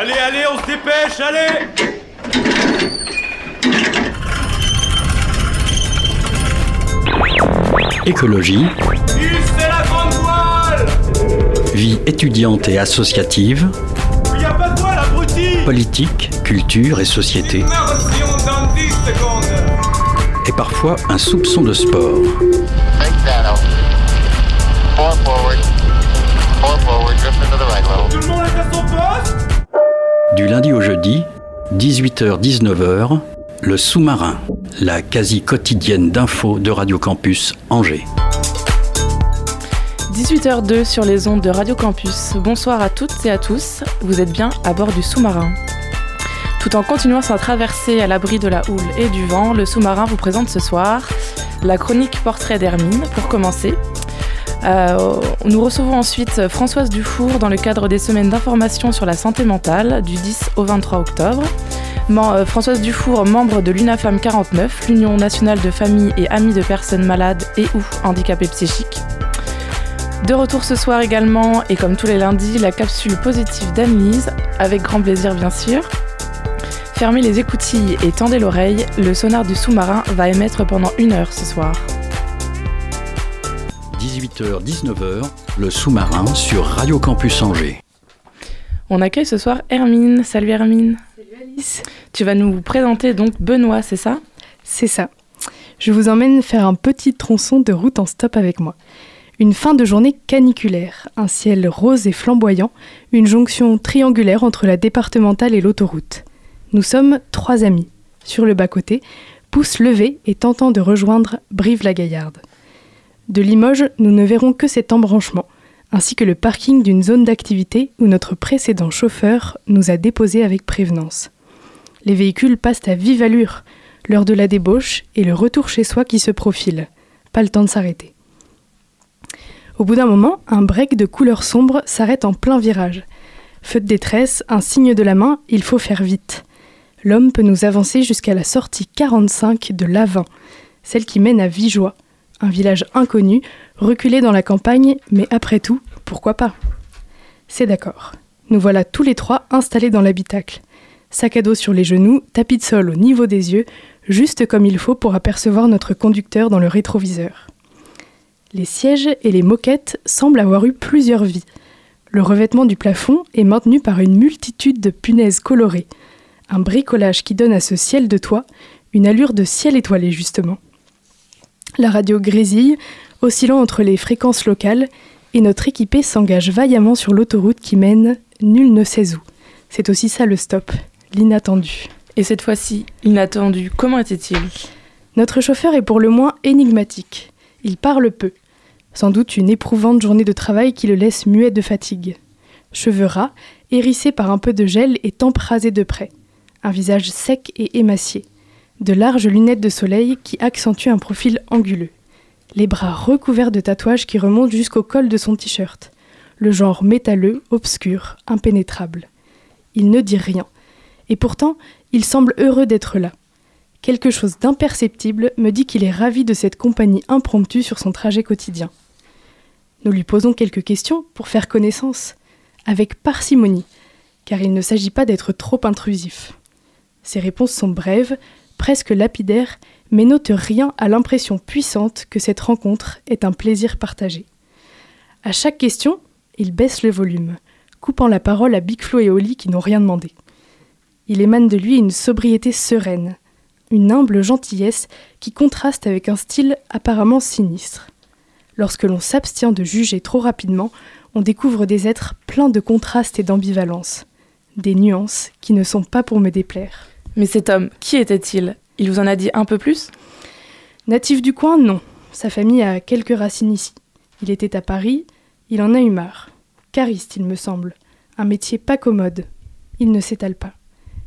Allez, allez, on se dépêche, allez. Écologie, c'est la grande voile. Vie étudiante et associative, Il a pas de voile, abruti. Politique, culture et société, Immersion dans 10 secondes. Et parfois un soupçon de sport. Du lundi au jeudi, 18h-19h, le sous-marin, la quasi quotidienne d'infos de Radio Campus Angers. 18h02 sur les ondes de Radio Campus. Bonsoir à toutes et à tous. Vous êtes bien à bord du sous-marin. Tout en continuant sa traversée à l'abri de la houle et du vent, le sous-marin vous présente ce soir la chronique Portrait d'Hermine pour commencer. Euh, nous recevons ensuite Françoise Dufour dans le cadre des semaines d'information sur la santé mentale du 10 au 23 octobre. Euh, Françoise Dufour, membre de l'UNAFAM 49, l'Union nationale de familles et amis de personnes malades et ou handicapées psychiques. De retour ce soir également, et comme tous les lundis, la capsule positive d'Anne-Lise, avec grand plaisir bien sûr. Fermez les écoutilles et tendez l'oreille, le sonar du sous-marin va émettre pendant une heure ce soir. 18h-19h, le sous-marin sur Radio Campus Angers. On accueille ce soir Hermine. Salut Hermine. Salut Alice. Tu vas nous présenter donc Benoît, c'est ça? C'est ça. Je vous emmène faire un petit tronçon de route en stop avec moi. Une fin de journée caniculaire, un ciel rose et flamboyant, une jonction triangulaire entre la départementale et l'autoroute. Nous sommes trois amis. Sur le bas-côté, pouce levé et tentant de rejoindre Brive-la-Gaillarde. De Limoges, nous ne verrons que cet embranchement, ainsi que le parking d'une zone d'activité où notre précédent chauffeur nous a déposés avec prévenance. Les véhicules passent à vive allure, l'heure de la débauche et le retour chez soi qui se profile. Pas le temps de s'arrêter. Au bout d'un moment, un break de couleur sombre s'arrête en plein virage. Feu de détresse, un signe de la main, il faut faire vite. L'homme peut nous avancer jusqu'à la sortie 45 de l'A20, celle qui mène à Vigeois, un village inconnu, reculé dans la campagne, mais après tout, pourquoi pas? C'est d'accord. Nous voilà tous les trois installés dans l'habitacle. Sac à dos sur les genoux, tapis de sol au niveau des yeux, juste comme il faut pour apercevoir notre conducteur dans le rétroviseur. Les sièges et les moquettes semblent avoir eu plusieurs vies. Le revêtement du plafond est maintenu par une multitude de punaises colorées. Un bricolage qui donne à ce ciel de toit une allure de ciel étoilé justement. La radio grésille, oscillant entre les fréquences locales, et notre équipé s'engage vaillamment sur l'autoroute qui mène nul ne sait où. C'est aussi ça le stop, l'inattendu. Et cette fois-ci, inattendu, comment était-il? Notre chauffeur est pour le moins énigmatique. Il parle peu. Sans doute une éprouvante journée de travail qui le laisse muet de fatigue. Cheveux ras, hérissés par un peu de gel et rasées de près. Un visage sec et émacié. De larges lunettes de soleil qui accentuent un profil anguleux. Les bras recouverts de tatouages qui remontent jusqu'au col de son t-shirt. Le genre métalleux, obscur, impénétrable. Il ne dit rien. Et pourtant, il semble heureux d'être là. Quelque chose d'imperceptible me dit qu'il est ravi de cette compagnie impromptue sur son trajet quotidien. Nous lui posons quelques questions pour faire connaissance, avec parcimonie, car il ne s'agit pas d'être trop intrusif. Ses réponses sont brèves, presque lapidaires, mais notent rien à l'impression puissante que cette rencontre est un plaisir partagé. À chaque question, il baisse le volume, coupant la parole à Big Flo et Oli qui n'ont rien demandé. Il émane de lui une sobriété sereine, une humble gentillesse qui contraste avec un style apparemment sinistre. Lorsque l'on s'abstient de juger trop rapidement, on découvre des êtres pleins de contrastes et d'ambivalence, des nuances qui ne sont pas pour me déplaire. Mais cet homme, qui était-il? Il vous en a dit un peu plus? Natif du coin, non. Sa famille a quelques racines ici. Il était à Paris, il en a eu marre. Cariste, il me semble. Un métier pas commode. Il ne s'étale pas.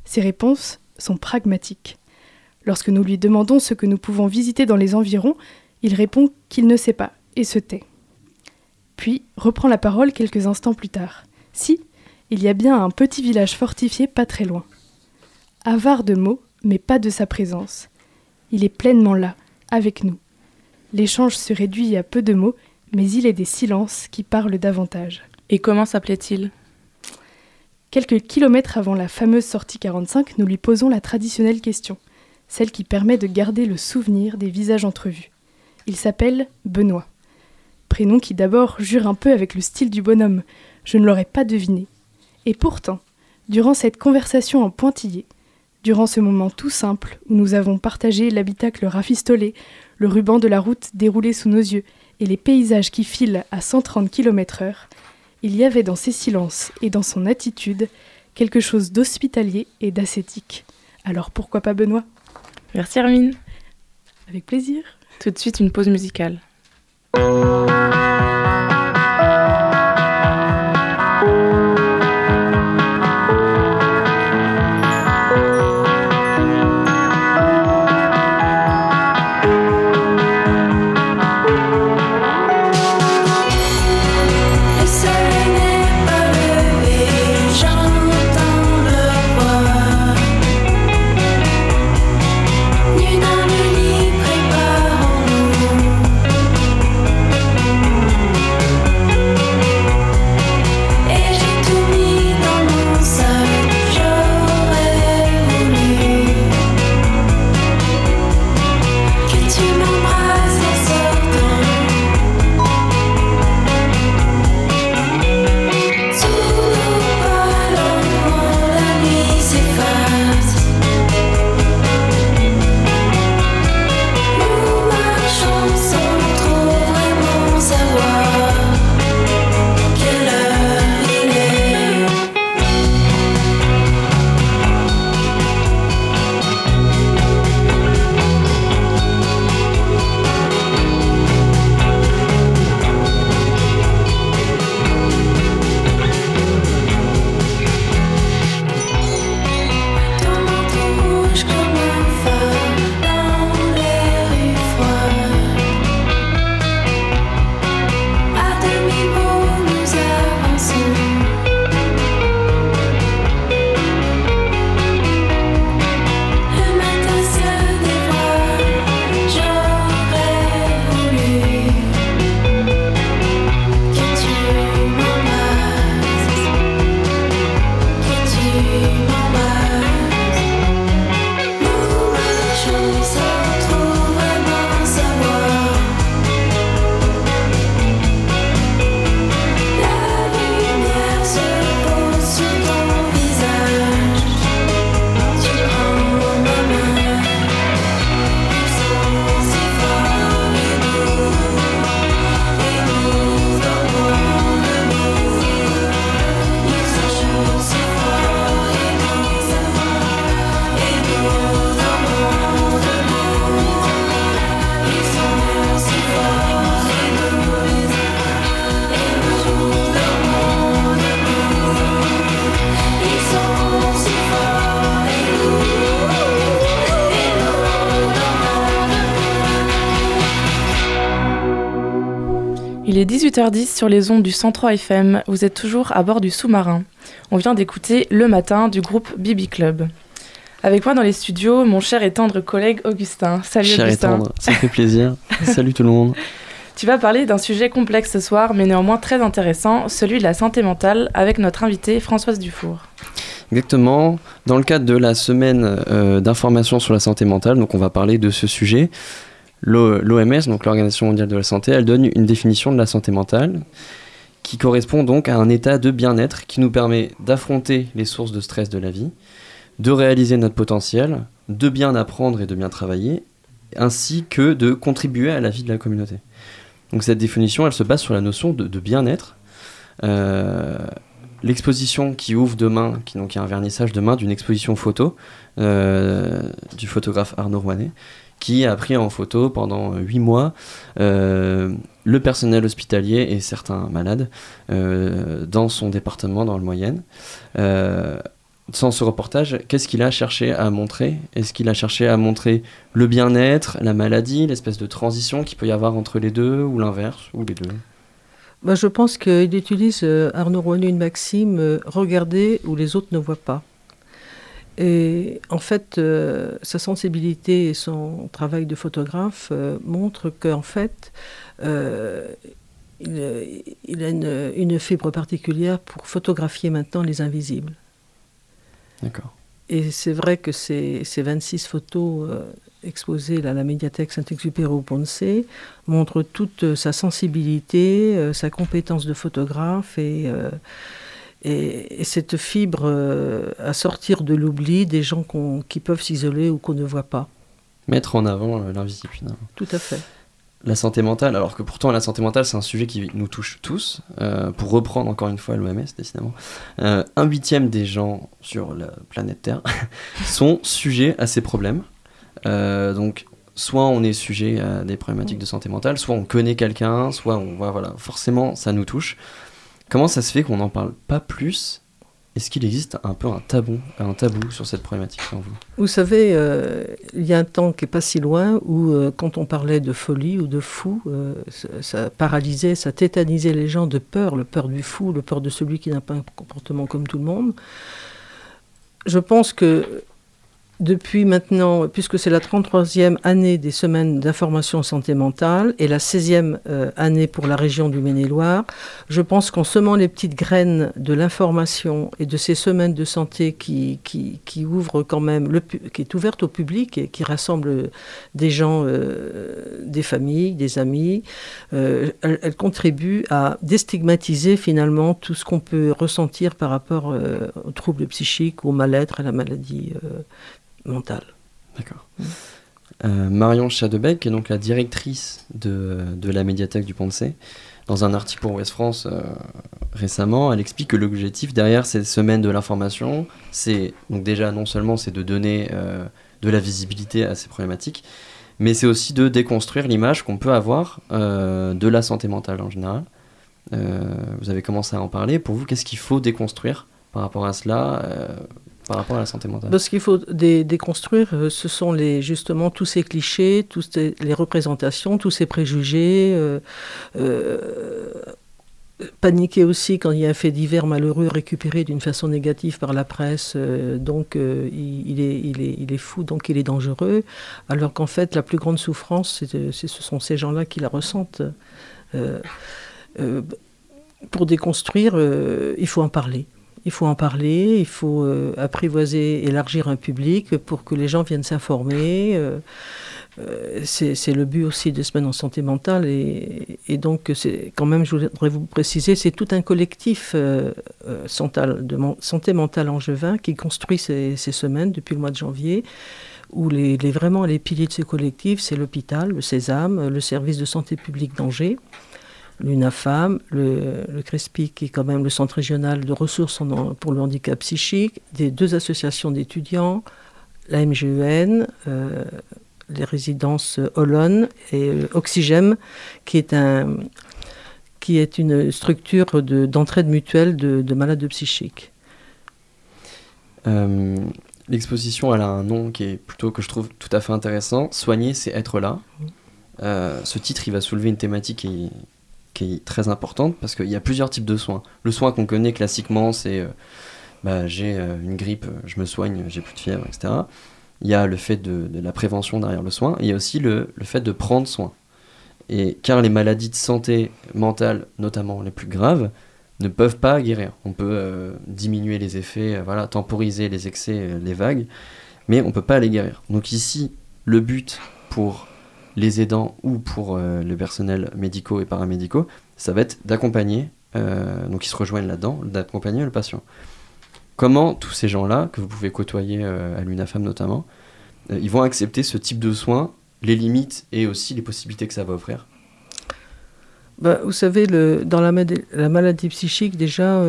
Ses réponses sont pragmatiques. Lorsque nous lui demandons ce que nous pouvons visiter dans les environs, il répond qu'il ne sait pas et se tait. Puis reprend la parole quelques instants plus tard. Si, il y a bien un petit village fortifié pas très loin. Avare de mots, mais pas de sa présence. Il est pleinement là, avec nous. L'échange se réduit à peu de mots, mais il est des silences qui parlent davantage. Et comment s'appelait-il? Quelques kilomètres avant la fameuse sortie 45, nous lui posons la traditionnelle question, celle qui permet de garder le souvenir des visages entrevus. Il s'appelle Benoît. Prénom qui d'abord jure un peu avec le style du bonhomme, je ne l'aurais pas deviné. Et pourtant, durant cette conversation en pointillé, durant ce moment tout simple où nous avons partagé l'habitacle rafistolé, le ruban de la route déroulé sous nos yeux et les paysages qui filent à 130 km/h, il y avait dans ses silences et dans son attitude quelque chose d'hospitalier et d'ascétique. Alors pourquoi pas Benoît? Merci Hermine. Avec plaisir. Tout de suite une pause musicale. Sur les ondes du 103 FM. Vous êtes toujours à bord du sous-marin. On vient d'écouter Le Matin du groupe Bibi Club. Avec moi dans les studios, mon cher et tendre collègue Augustin. Salut Cher et Augustin. tendre, ça fait plaisir. Salut tout le monde. Tu vas parler d'un sujet complexe ce soir, mais néanmoins très intéressant, celui de la santé mentale, avec notre invitée Françoise Dufour. Exactement. Dans le cadre de la semaine euh, d'information sur la santé mentale, donc on va parler de ce sujet. L'OMS, donc l'Organisation mondiale de la santé, elle donne une définition de la santé mentale qui correspond donc à un état de bien-être qui nous permet d'affronter les sources de stress de la vie, de réaliser notre potentiel, de bien apprendre et de bien travailler, ainsi que de contribuer à la vie de la communauté. Donc cette définition, elle se base sur la notion de, bien-être. Euh, L'exposition qui ouvre demain, qui, donc a un vernissage demain d'une exposition photo euh, du photographe Arnaud Rouanet, qui a pris en photo pendant huit mois euh, le personnel hospitalier et certains malades euh, dans son département dans le Moyenne. Euh, sans ce reportage, qu'est-ce qu'il a cherché à montrer? Est-ce qu'il a cherché à montrer le bien-être, la maladie, l'espèce de transition qu'il peut y avoir entre les deux, ou l'inverse, ou les deux? Bah, je pense qu'il utilise Arnaud Rouanet une maxime regarder où les autres ne voient pas. Et en fait, euh, sa sensibilité et son travail de photographe euh, montrent qu'en fait, euh, il, il a une, une fibre particulière pour photographier maintenant les invisibles. D'accord. Et c'est vrai que ces, ces 26 photos exposées à la médiathèque Saint-Exupéry au Ponce montrent toute sa sensibilité, sa compétence de photographe et, et, et cette fibre euh, à sortir de l'oubli des gens qui peuvent s'isoler ou qu'on ne voit pas. Mettre en avant euh, l'invisible finalement. Tout à fait. La santé mentale, alors que pourtant la santé mentale c'est un sujet qui nous touche tous, euh, pour reprendre encore une fois l'OMS décidément, un huitième des gens sur la planète Terre sont sujets à ces problèmes. Donc soit on est sujet à des problématiques de santé mentale, soit on connaît quelqu'un, soit on voit, voilà, forcément ça nous touche. Comment ça se fait qu'on n'en parle pas plus? Est-ce qu'il existe un peu un tabou, sur cette problématique selon vous? Vous savez, euh, il y a un temps qui est pas si loin où, euh, quand on parlait de folie ou de fou, euh, ça paralysait, ça tétanisait les gens de peur, le peur du fou, le peur de celui qui n'a pas un comportement comme tout le monde. Je pense que depuis maintenant, puisque c'est la 33e année des semaines d'information santé mentale et la 16e euh, année pour la région du Maine-et-Loire, je pense qu'en semant les petites graines de l'information et de ces semaines de santé qui, qui, ouvrent quand même, qui est ouverte au public et qui rassemble des gens, euh, des familles, des amis, euh, elle, contribue à déstigmatiser finalement tout ce qu'on peut ressentir par rapport euh, aux troubles psychiques, au mal-être, à la maladie mentale. D'accord. Euh, Marion Chadebec, qui est donc la directrice de, de la médiathèque du Pont-de-Cé, dans un article pour Ouest France euh, récemment, elle explique que l'objectif derrière ces semaines de l'information, c'est donc déjà non seulement c'est de donner euh, de la visibilité à ces problématiques, mais c'est aussi de déconstruire l'image qu'on peut avoir de la santé mentale en général. Vous avez commencé à en parler. Pour vous, qu'est-ce qu'il faut déconstruire par rapport à cela, par rapport à la santé mentale Ce qu'il faut dé- déconstruire, euh, ce sont justement tous ces clichés, toutes les représentations, tous ces préjugés. euh, euh, paniquer aussi quand il y a un fait divers malheureux récupéré d'une façon négative par la presse, donc il, est, fou, donc il est dangereux, alors qu'en fait la plus grande souffrance, ce sont ces gens-là qui la ressentent. Pour déconstruire, il faut en parler. Il faut en parler, il faut euh, apprivoiser, élargir un public pour que les gens viennent s'informer. euh, euh, c'est le but aussi des semaines en santé mentale. Et, et donc, quand même, je voudrais vous préciser, c'est tout un collectif de santé mentale angevin qui construit ces, semaines depuis le mois de janvier où les, les- vraiment les piliers de ce collectif, c'est l'hôpital, le Sésame, le service de santé publique d'Angers, l'UNAFAM, le, le CRESPI, qui est quand même le centre régional de ressources en- pour le handicap psychique, des deux associations d'étudiants, la MGEN, euh, les résidences Olonne et euh, Oxygem, qui est, un, qui est une structure de- d'entraide mutuelle de, de malades psychiques. Euh, L'exposition, elle a un nom qui est plutôt que je trouve tout à fait intéressant. Soigner, c'est être là. Euh, ce titre, il va soulever une thématique qui, qui est très importante parce qu'il y a plusieurs types de soins. Le soin qu'on connaît classiquement, c'est euh, bah, j'ai euh, une grippe, je me soigne, j'ai plus de fièvre, etc. Il y a le fait de, la prévention derrière le soin. Et il y a aussi le, le fait de prendre soin. Et car les maladies de santé mentale, notamment les plus graves, ne peuvent pas guérir. On peut euh, diminuer les effets, voilà, temporiser les excès, les vagues, mais on ne peut pas les guérir. Donc ici, le but pour les aidants ou pour euh, le personnel médicaux et paramédicaux, ça va être d'accompagner, euh, donc ils se rejoignent là-dedans, d'accompagner le patient. Comment tous ces gens-là, que vous pouvez côtoyer euh, à l'UNAFAM notamment, ils vont accepter ce type de soins, les limites et aussi les possibilités que ça va offrir? Bah, vous savez, dans la, maladie psychique, déjà,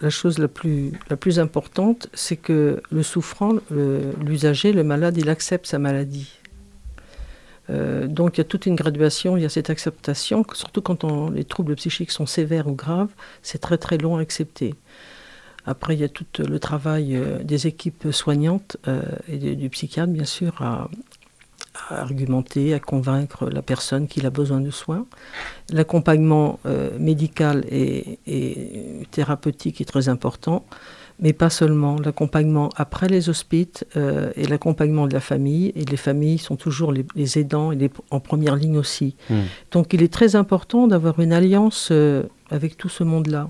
la chose la plus, la plus importante, c'est que le souffrant, l'usager, le, malade, il accepte sa maladie. Euh, donc il y a toute une graduation, il y a cette acceptation, surtout quand on- les troubles psychiques sont sévères ou graves, c'est très très long à accepter. Après, il y a tout le travail euh, des équipes soignantes euh, et du psychiatre, bien sûr, à, argumenter, à convaincre la personne qu'il a besoin de soins. L'accompagnement euh, médical et thérapeutique est très important. Mais pas seulement. L'accompagnement après les hospices euh, et l'accompagnement de la famille. Et les familles sont toujours les, les aidants et les- en première ligne aussi. Hmm. Donc il est très important d'avoir une alliance euh, avec tout ce monde-là.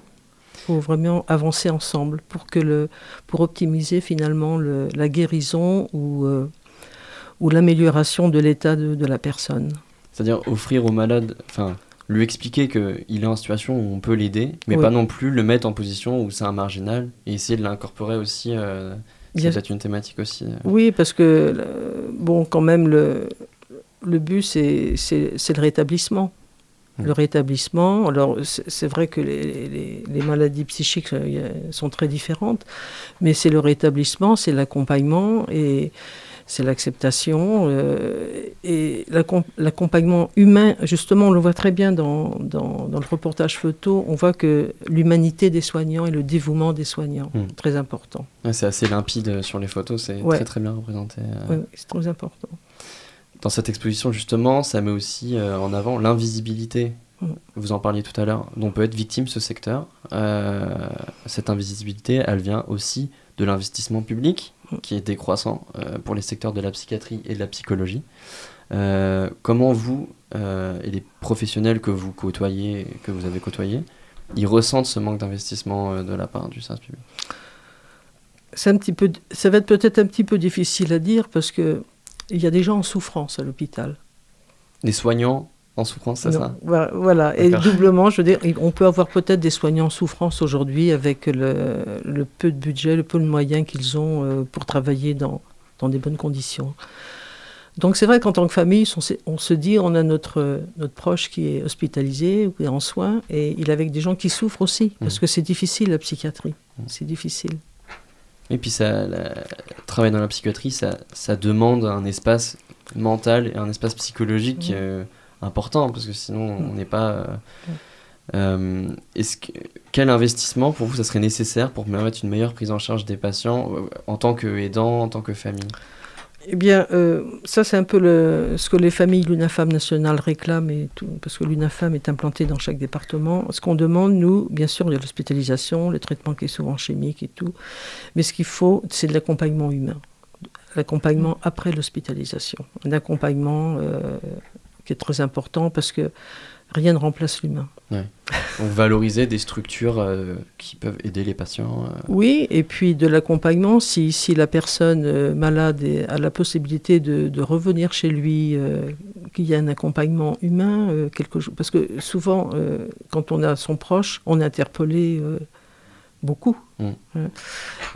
Faut vraiment avancer ensemble pour, que le, pour optimiser finalement le- la guérison ou, euh, ou l'amélioration de l'état de, de la personne. C'est-à-dire offrir au malade, enfin, lui expliquer qu'il est en situation où on peut l'aider, mais pas non plus le mettre en position où c'est un marginal, et essayer de l'incorporer aussi. euh, c'est peut-être une thématique aussi. euh. Oui, parce que, euh, bon, quand même, le, le but, c'est le rétablissement. Mm. Le rétablissement, alors c'est vrai que les, les- les maladies psychiques sont très différentes, mais c'est le rétablissement, c'est l'accompagnement et c'est l'acceptation euh, et l'accom- l'accompagnement humain. Justement, on le voit très bien dans, dans, dans le reportage photo, on voit que l'humanité des soignants et le dévouement des soignants, Mm. très important. Ouais, c'est assez limpide euh, sur les photos, c'est Ouais. très très bien représenté. euh. Oui, c'est très important. Dans cette exposition, justement, ça met aussi euh, en avant l'invisibilité. Mm. Vous en parliez tout à l'heure, dont peut être victime ce secteur. Euh, cette invisibilité, elle vient aussi de l'investissement public, Mm. qui est décroissant euh, pour les secteurs de la psychiatrie et de la psychologie. Euh, comment vous euh, et les professionnels que vous côtoyez, que vous avez côtoyés, ils ressentent ce manque d'investissement de la part du service public? Un petit peu, ça va être peut-être un petit peu difficile à dire parce que il y a des gens en souffrance à l'hôpital. Les soignants en souffrance, c'est ça voilà, Voilà, et doublement, je veux dire, on peut avoir peut-être des soignants en souffrance aujourd'hui avec le, le peu de budget, le peu de moyens qu'ils ont euh, pour travailler dans, dans des bonnes conditions. Donc c'est vrai qu'en tant que famille, on, se dit, on a notre, notre proche qui est hospitalisé ou qui est en soins, et il est avec des gens qui souffrent aussi, parce Mhm. que c'est difficile la psychiatrie, c'est difficile. Et puis, ça, la- travailler dans la psychiatrie, ça, ça demande un espace mental et un espace psychologique Mhm. euh, important, parce que sinon, on n'est pas. euh, euh, est-ce que, quel investissement pour vous ça serait nécessaire pour permettre une meilleure prise en charge des patients euh, en tant qu'aidant, en tant que famille? Eh bien, euh, ça c'est un peu le, ce que les familles l'UNAFAM nationale réclament, et tout, parce que l'UNAFAM est implantée dans chaque département. Ce qu'on demande, nous, bien sûr, il y a l'hospitalisation, le traitement qui est souvent chimique et tout, mais ce qu'il faut, c'est de l'accompagnement humain, l'accompagnement après l'hospitalisation, un accompagnement euh, qui est très important parce que rien ne remplace l'humain. Donc, valoriser des structures euh, qui peuvent aider les patients. euh, Oui, et puis de l'accompagnement, si, si la personne euh, malade est- a la possibilité de, de revenir chez lui, qu'il y ait un accompagnement humain, quelque chose. Parce que souvent, quand on a son proche, on est interpellé beaucoup. Mm. Hein.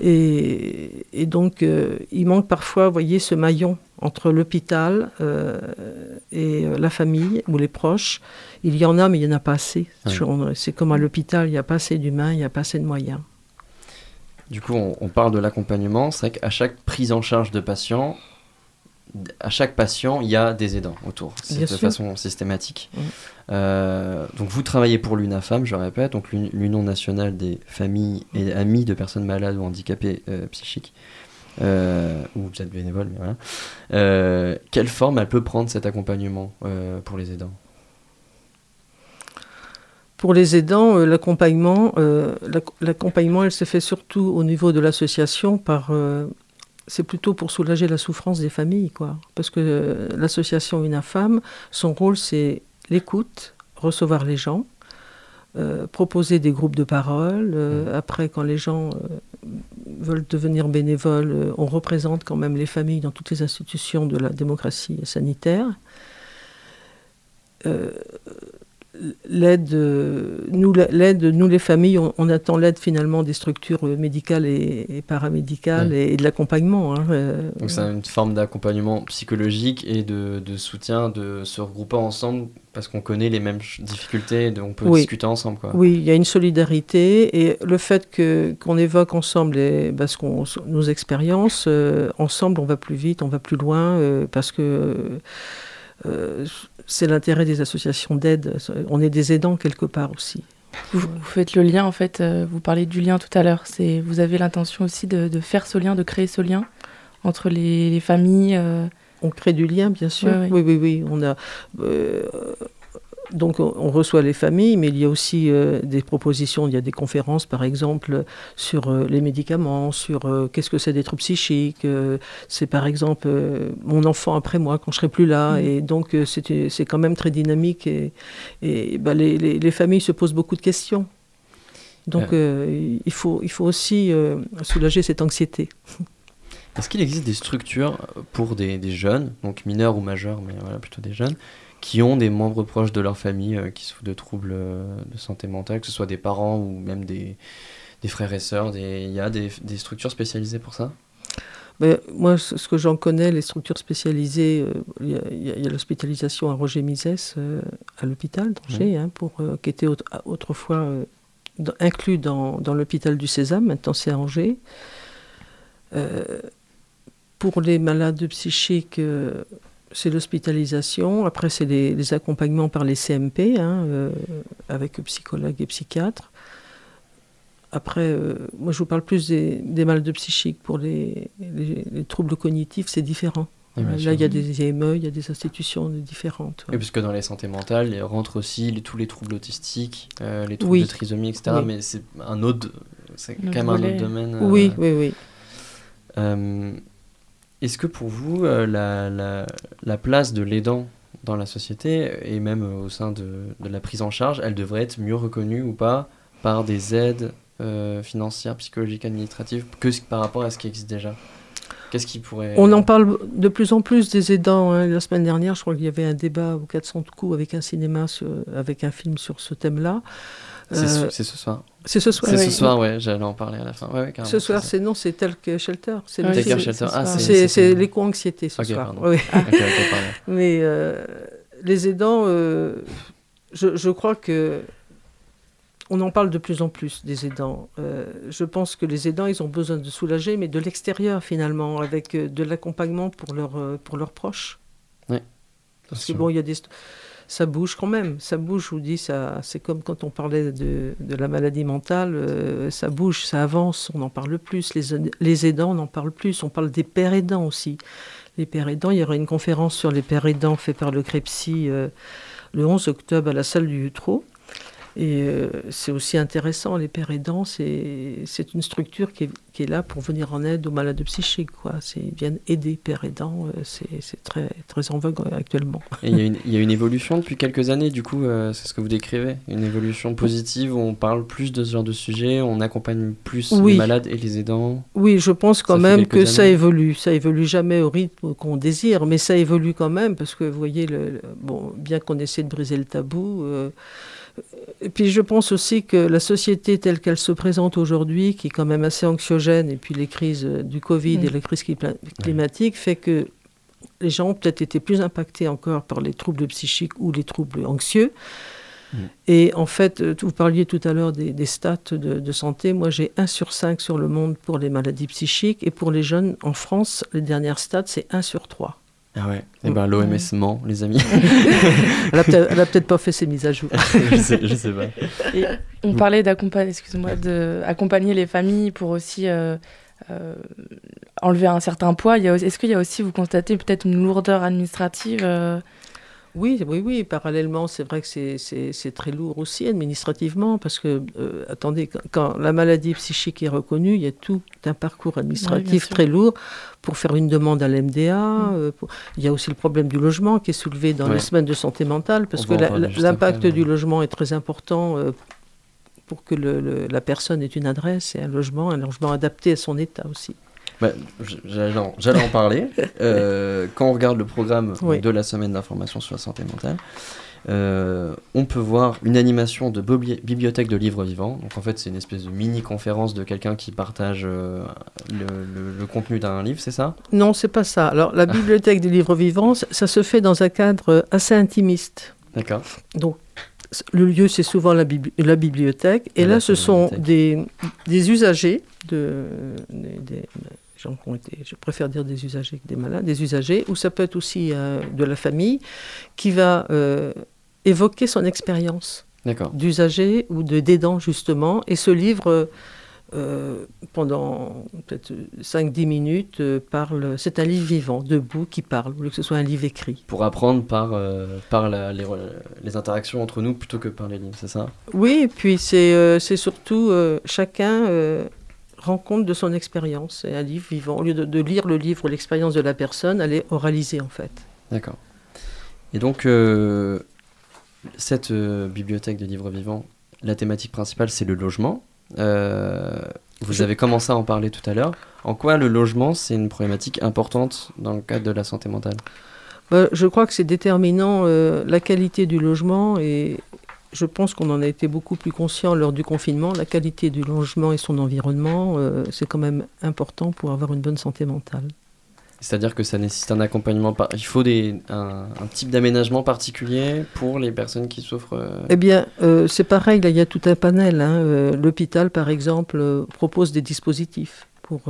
Et, et donc, euh, il manque parfois, vous voyez, ce maillon entre l'hôpital euh, et euh, la famille ou les proches. Il y en a, mais il n'y en a pas assez. C'est comme à l'hôpital, il n'y a pas assez d'humains, il n'y a pas assez de moyens. Du coup, on, on parle de l'accompagnement. C'est vrai qu'à chaque prise en charge de patient, à chaque patient, il y a des aidants autour. C'est de sûr. façon systématique. Euh, donc, vous travaillez pour l'UNAFAM, je répète, donc l'Uni- l'Union nationale des familles et amis de personnes malades ou handicapées euh, psychiques. Euh, ou vous êtes bénévole, mais voilà. Quelle forme elle peut prendre cet accompagnement pour les aidants? Pour les aidants, l'accompagnement, l'ac- l'accompagnement, elle se fait surtout au niveau de l'association par. c'est plutôt pour soulager la souffrance des familles, quoi. Parce que l'association UNAFAM, son rôle, c'est l'écoute, recevoir les gens, euh, proposer des groupes de parole. euh, Après, quand les gens euh, veulent devenir bénévoles, on représente quand même les familles dans toutes les institutions de la démocratie sanitaire. L'aide, euh, nous, la- l'aide, nous les familles, on, on attend l'aide finalement des structures médicales et, et paramédicales et, et de l'accompagnement. hein, euh, Donc c'est une forme d'accompagnement psychologique et de, de soutien, de se regrouper ensemble parce qu'on connaît les mêmes difficultés, et on peut Oui. discuter ensemble. Quoi. Oui, il y a une solidarité et le fait que qu'on évoque ensemble les, bah, ce qu'on- nos expériences, euh, ensemble on va plus vite, on va plus loin euh, parce que euh, c'est l'intérêt des associations d'aide. On est des aidants quelque part aussi. Vous, vous faites le lien, en fait, euh, vous parlez du lien tout à l'heure. C'est, vous avez l'intention aussi de, de faire ce lien, de créer ce lien entre les, les familles. euh, On crée du lien, bien sûr. Ouais, ouais. Oui, oui, oui. On a. euh, donc on, reçoit les familles, mais il y a aussi euh, des propositions, il y a des conférences par exemple sur euh, les médicaments, sur euh, qu'est-ce que c'est des troubles psychiques, c'est par exemple mon enfant après moi quand je serai plus là, Mm. et donc c'est c'est quand même très dynamique et, et bah, les, les- les familles se posent beaucoup de questions. Donc euh, il, faut, il faut aussi euh, soulager cette anxiété. Est-ce qu'il existe des structures pour des, des jeunes, donc mineurs ou majeurs, mais voilà, plutôt des jeunes, qui ont des membres proches de leur famille euh, qui souffrent de troubles euh, de santé mentale, que ce soit des parents ou même des, des frères et sœurs des- Il y a des, des structures spécialisées pour ça? Mais moi, ce que j'en connais, les structures spécialisées, euh, il y a- y l'hospitalisation à Roger Misès à l'hôpital d'Angers, hein, pour, qui était aut- autrefois dans- inclus dans, dans l'hôpital du Sésame, maintenant c'est à Angers. Pour les malades psychiques, c'est l'hospitalisation. Après, c'est les, les accompagnements par les CMP, hein, euh, avec psychologues et psychiatres. Après, euh, moi, je vous parle plus des, des malades psychiques. Pour les, les- les troubles cognitifs, c'est différent. Oui, Là, il y a des IME, il y a des institutions différentes. Et puisque dans les santé mentales, il rentre aussi les- tous les troubles autistiques, euh, les troubles Oui. de trisomie, etc. Oui. Mais c'est un autre, c'est quand même un autre domaine. euh, Oui, oui, oui. Est-ce que pour vous, euh, la, la- la place de l'aidant dans la société et même au sein de, de la prise en charge, elle devrait être mieux reconnue ou pas par des aides euh, financières, psychologiques, administratives que par rapport à ce qui existe déjà? Qu'est-ce qui pourrait... On en parle de plus en plus des aidants. hein. La semaine dernière, je crois qu'il y avait un débat au 400 de coups avec un cinéma, sur- avec un film sur ce thème-là. C'est ce- Euh, c'est ce soir. C'est ce soir. C'est oui. ce soir, ouais, j'allais en parler à la fin. Ouais, ouais, Ce soir, c'est non, c'est tel que Shelter. C'est le Ouais, Shelter. Ah, c'est l'éco-anxiété ce soir. Oui. Pardon. Mais euh, les aidants, euh, je, je crois que on en parle de plus en plus des aidants. Euh, je pense que les aidants, ils ont besoin de soulager, mais de l'extérieur finalement, avec de l'accompagnement pour, leur, euh, pour leurs proches. Parce que bon, il y a des... Ça bouge quand même, ça bouge, je vous dis, c'est comme quand on parlait de, la maladie mentale, euh, ça bouge, ça avance, on en parle plus, les, aid- les aidants, on en parle plus, on parle des pères aidants aussi. Les pères aidants, il y aura une conférence sur les pères aidants faite par le CREPSI euh, le 11 octobre à la salle du Utro. Et euh, c'est aussi intéressant, les pères aidants, c'est une structure qui est, qui est là pour venir en aide aux malades psychiques. Quoi. Ils viennent aider pères aidants, euh, c'est très, très en vogue euh, actuellement. Il y, a une- il y a une évolution depuis quelques années, du coup, euh, c'est ce que vous décrivez Une évolution positive où on parle plus de ce genre de sujet, on accompagne plus Oui. les malades et les aidants. Oui, je pense quand Ça même que ça évolue. Ça évolue jamais au rythme qu'on désire, mais ça évolue quand même parce que vous voyez, le, le- bon, bien qu'on essaie de briser le tabou. euh, et puis je pense aussi que la société telle qu'elle se présente aujourd'hui, qui est quand même assez anxiogène, et puis les crises euh, du Covid Mm. et la crise cli- climatique, fait que les gens ont peut-être été plus impactés encore par les troubles psychiques ou les troubles anxieux. Mm. Et en fait, euh, vous parliez tout à l'heure des, des stats de, de santé. Moi, j'ai 1 sur 5 sur le monde pour les maladies psychiques. Et pour les jeunes en France, les dernières stats, c'est 1 sur 3. Ah ouais Et ben l'OMS ment, les amis. Elle a peut-être pas fait ses mises à jour. je, sais, je sais pas. Et on parlait d'accompagner, excuse-moi, d'accompagner les familles pour aussi euh, euh, enlever un certain poids. Est-ce qu'il y a aussi, vous constatez peut-être une lourdeur administrative euh, Oui, oui, oui. Parallèlement, c'est vrai que c'est- c'est c'est très lourd aussi administrativement parce que, euh, attendez, quand, quand la maladie psychique est reconnue, il y a tout un parcours administratif très lourd pour faire une demande à l'MDA. Mm. euh, pour- Il y a aussi le problème du logement qui est soulevé dans Ouais. les semaines de santé mentale parce On que l'impact après, du logement est très important. euh, pour que le- le- la personne ait une adresse et un logement, un logement adapté à son état aussi. Bah, J'allais en, parler. Euh, quand on regarde le programme Oui. de la semaine d'information sur la santé mentale, euh, on peut voir une animation de bibliothèque de livres vivants. Donc en fait, c'est une espèce de mini-conférence de quelqu'un qui partage euh, le, le- le contenu d'un livre, c'est ça? Non, c'est pas ça. Alors, la bibliothèque des livres vivants, ça, se fait dans un cadre assez intimiste. D'accord. Donc, le lieu, c'est souvent la, bibli- la bibliothèque. Et Ah, là, ce sont des, des usagers, de, des, des gens qui ont été, je préfère dire des usagers que des malades, des usagers, ou ça peut être aussi euh, de la famille, qui va euh, évoquer son expérience d'usager ou de d'aidant, justement. Et ce livre, euh, pendant peut-être 5-10 minutes, parle. C'est un livre vivant, debout, qui parle, au lieu que ce soit un livre écrit. Pour apprendre par, par la- les, les interactions entre nous plutôt que par les lignes, c'est ça? Oui, et puis c'est surtout chacun rend compte de son expérience. C'est un livre vivant. Au lieu de, de lire le livre, l'expérience de la personne, elle est oralisée en fait. D'accord. Et donc, euh, cette euh, bibliothèque de livres vivants, la thématique principale, c'est le logement. Euh, vous Je- avez commencé à en parler tout à l'heure. En quoi le logement, c'est une problématique importante dans le cadre de la santé mentale? Je crois que c'est déterminant euh, la qualité du logement et je pense qu'on en a été beaucoup plus conscient lors du confinement. La qualité du logement et son environnement, euh, c'est quand même important pour avoir une bonne santé mentale. C'est-à-dire que ça nécessite un accompagnement. Par... Il faut des, un, un type d'aménagement particulier pour les personnes qui souffrent. euh, Eh bien, euh, c'est pareil, là, il y a tout un panel. hein. L'hôpital, par exemple, propose des dispositifs pour,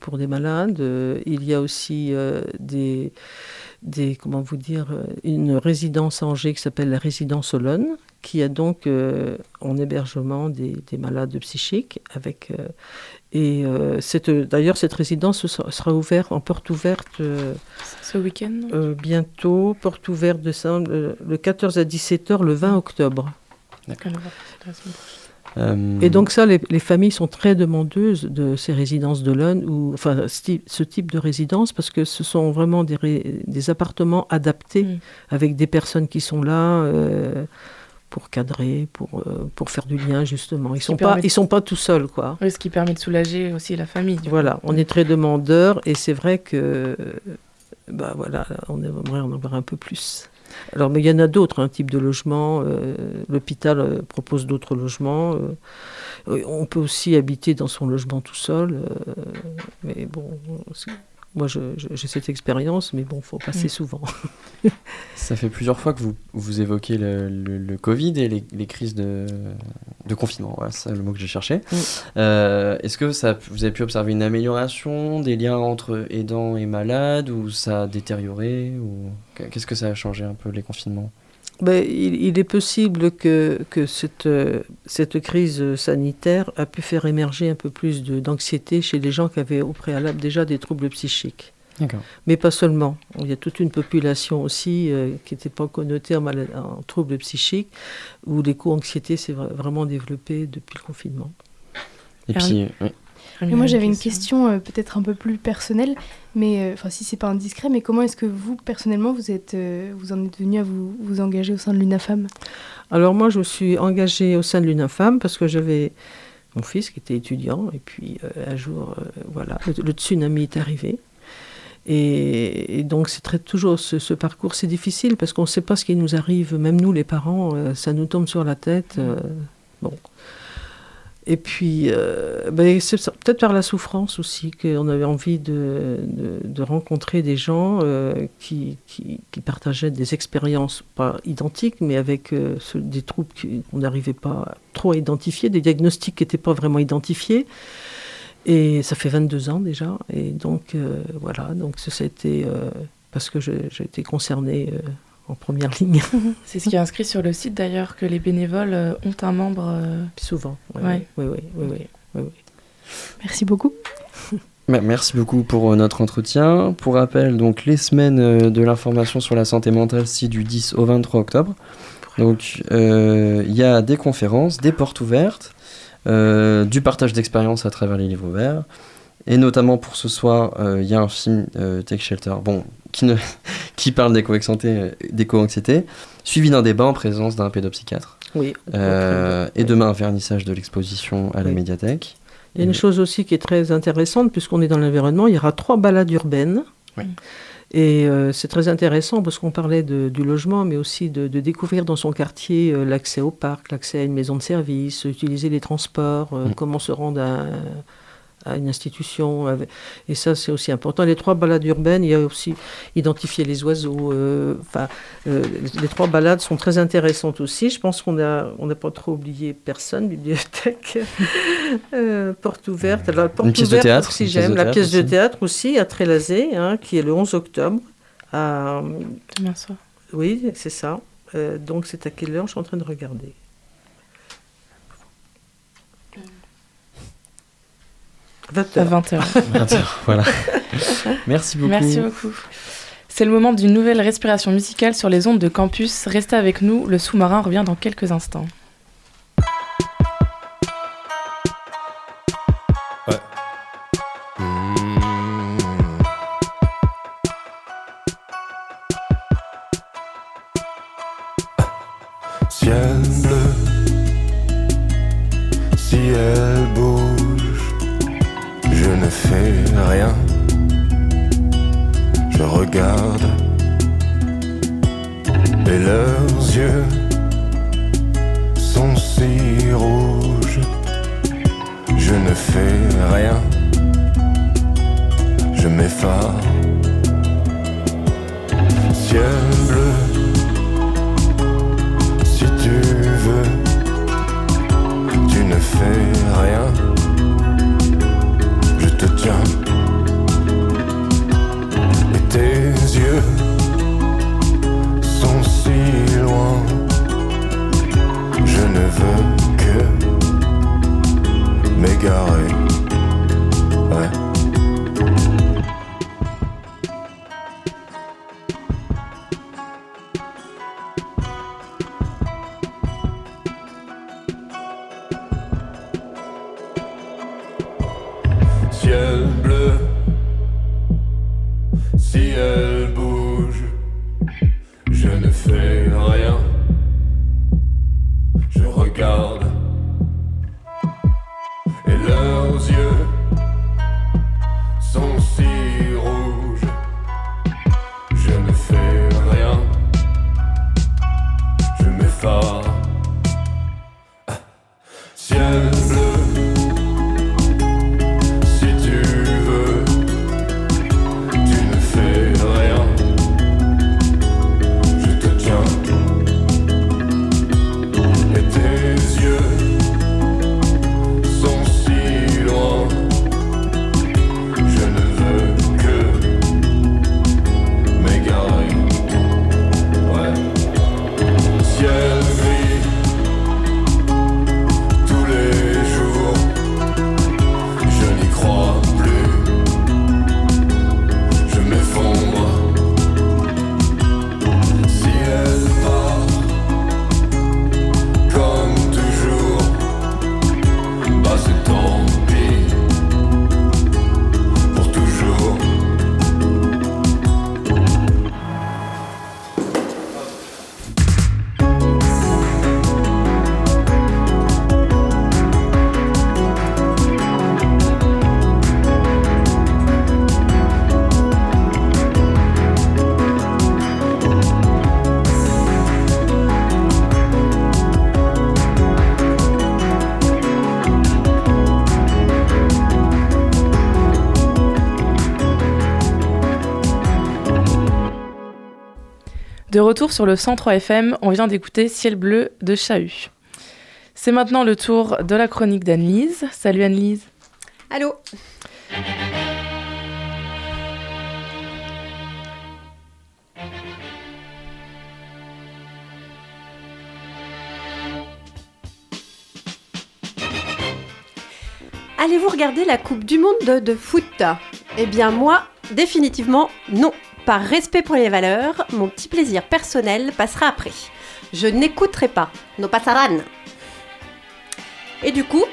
pour des malades. Il y a aussi des, des, comment vous dire, une résidence à Angers qui s'appelle la résidence Olonne, qui a donc euh, en hébergement des, des malades psychiques. Avec, euh, et euh, cette- d'ailleurs, cette résidence sera sera ouverte en porte ouverte. euh, Ce week-end euh, bientôt, porte ouverte de le, le 14 à 17h le 20 octobre. Euh, Et donc ça, les, les familles sont très demandeuses de ces résidences de l'Aune, ou enfin ce type, de résidence, parce que ce sont vraiment des, ré- des appartements adaptés Mm. avec des personnes qui sont là euh, pour cadrer, pour, euh, pour faire du lien justement. Ils sont pas, permet de- ils sont pas tout seuls quoi. Oui, ce qui permet de soulager aussi la famille. coup. Voilà, on est très demandeurs et c'est vrai que euh, bah voilà, on aimerait en avoir un peu plus. Alors, mais il y en a d'autres, un type de logement. euh, L'hôpital euh, propose d'autres logements. on peut aussi habiter dans son logement tout seul. mais bon, moi j'ai cette expérience, mais bon, faut passer Mm. souvent. Ça fait plusieurs fois que vous, vous évoquez le, le- le Covid et les, les crises de, de confinement. Voilà, c'est le mot que j'ai cherché. Mm. Euh, Est-ce que ça, vous avez pu observer une amélioration des liens entre aidants et malades ou ça a détérioré ou Qu'est-ce que ça a changé un peu les confinements? Il, il est possible que, que cette, cette crise sanitaire a pu faire émerger un peu plus d'anxiété chez les gens qui avaient au préalable déjà des troubles psychiques. Mais pas seulement. Il y a toute une population aussi euh, qui n'était pas connotée en, en troubles psychiques, où l'éco-anxiété s'est vra- vraiment développée depuis le confinement. Et puis, oui. Et moi j'avais une question euh, peut-être un peu plus personnelle, mais euh, enfin si c'est pas indiscret, mais comment est-ce que vous personnellement vous êtes, euh, vous en êtes venu à vous, vous engager au sein de l'UNAFAM? Alors moi, je me suis engagée au sein de l'UNAFAM parce que j'avais mon fils qui était étudiant, et puis euh, un jour, euh, voilà, le, le tsunami est arrivé. Et, et donc c'est très toujours ce, ce parcours, c'est difficile parce qu'on ne sait pas ce qui nous arrive, même nous les parents, euh, ça nous tombe sur la tête. euh, bon. Et puis, euh, ben, c'est peut-être par la souffrance aussi qu'on avait envie de, rencontrer des gens euh, qui, partageaient des expériences, pas identiques, mais avec euh, des troubles qu'on n'arrivait pas trop à identifier, des diagnostics qui n'étaient pas vraiment identifiés. Et ça fait 22 ans déjà. Et donc, voilà, donc ça, a été parce que j'ai été concernée en première ligne, C'est ce qui est inscrit sur le site d'ailleurs, que les bénévoles euh, ont un membre. euh, souvent. Oui, Ouais. oui, oui, oui, oui, oui, oui. Merci beaucoup. Merci beaucoup pour euh, notre entretien. Pour rappel, donc les semaines de l'information sur la santé mentale, c'est du 10 au 23 octobre. Donc euh, il y a des conférences, des portes ouvertes, euh, du partage d'expériences à travers les livres ouverts. Et notamment pour ce soir, euh, il y a un film euh, Take Shelter, bon, qui, ne, qui parle d'éco-anxiété, euh, suivi d'un débat en présence d'un pédopsychiatre. Oui. Euh, et demain, un vernissage de l'exposition à la Oui. médiathèque. Il y a une chose aussi qui est très intéressante, puisqu'on est dans l'environnement, il y aura trois balades urbaines. Oui. Et euh, c'est très intéressant parce qu'on parlait de- du logement, mais aussi de, de découvrir dans son quartier euh, l'accès au parc, l'accès à une maison de service, utiliser les transports, euh, Mm. comment se rendre à, à une institution. avec- Et ça, c'est aussi important. Les trois balades urbaines, il y a aussi identifier les oiseaux. euh, Enfin, euh, les- les trois balades sont très intéressantes aussi. Je pense qu'on a, on n'a pas trop oublié personne, bibliothèque, euh, porte ouverte. Alors, la porte Une pièce de ouverte théâtre, j'aime. de La pièce de théâtre aussi à Trélazé, hein, qui est le 11 octobre. à- Demain soir. oui, c'est ça. Euh, donc c'est à quelle heure? Je suis en train de regarder. À 20h. voilà. Merci beaucoup. Merci beaucoup. C'est le moment d'une nouvelle respiration musicale sur les ondes de campus. Restez avec nous, le sous-marin revient dans quelques instants. Ciel bleu, ciel ne fais rien, je regarde, et leurs yeux sont si rouges, je ne fais rien, je m'effare, ciel bleu. Si tu veux, tu ne fais rien. Je De retour sur le 103 FM, on vient d'écouter Ciel bleu de Chahut. C'est maintenant le tour de la chronique d'Anne-Lise. Salut Anne-Lise. Allô Allez-vous regarder la Coupe du Monde de, de foot? Eh bien moi, définitivement non. Par respect pour les valeurs, mon petit plaisir personnel passera après. Je n'écouterai pas. No pasaran. Et du coup,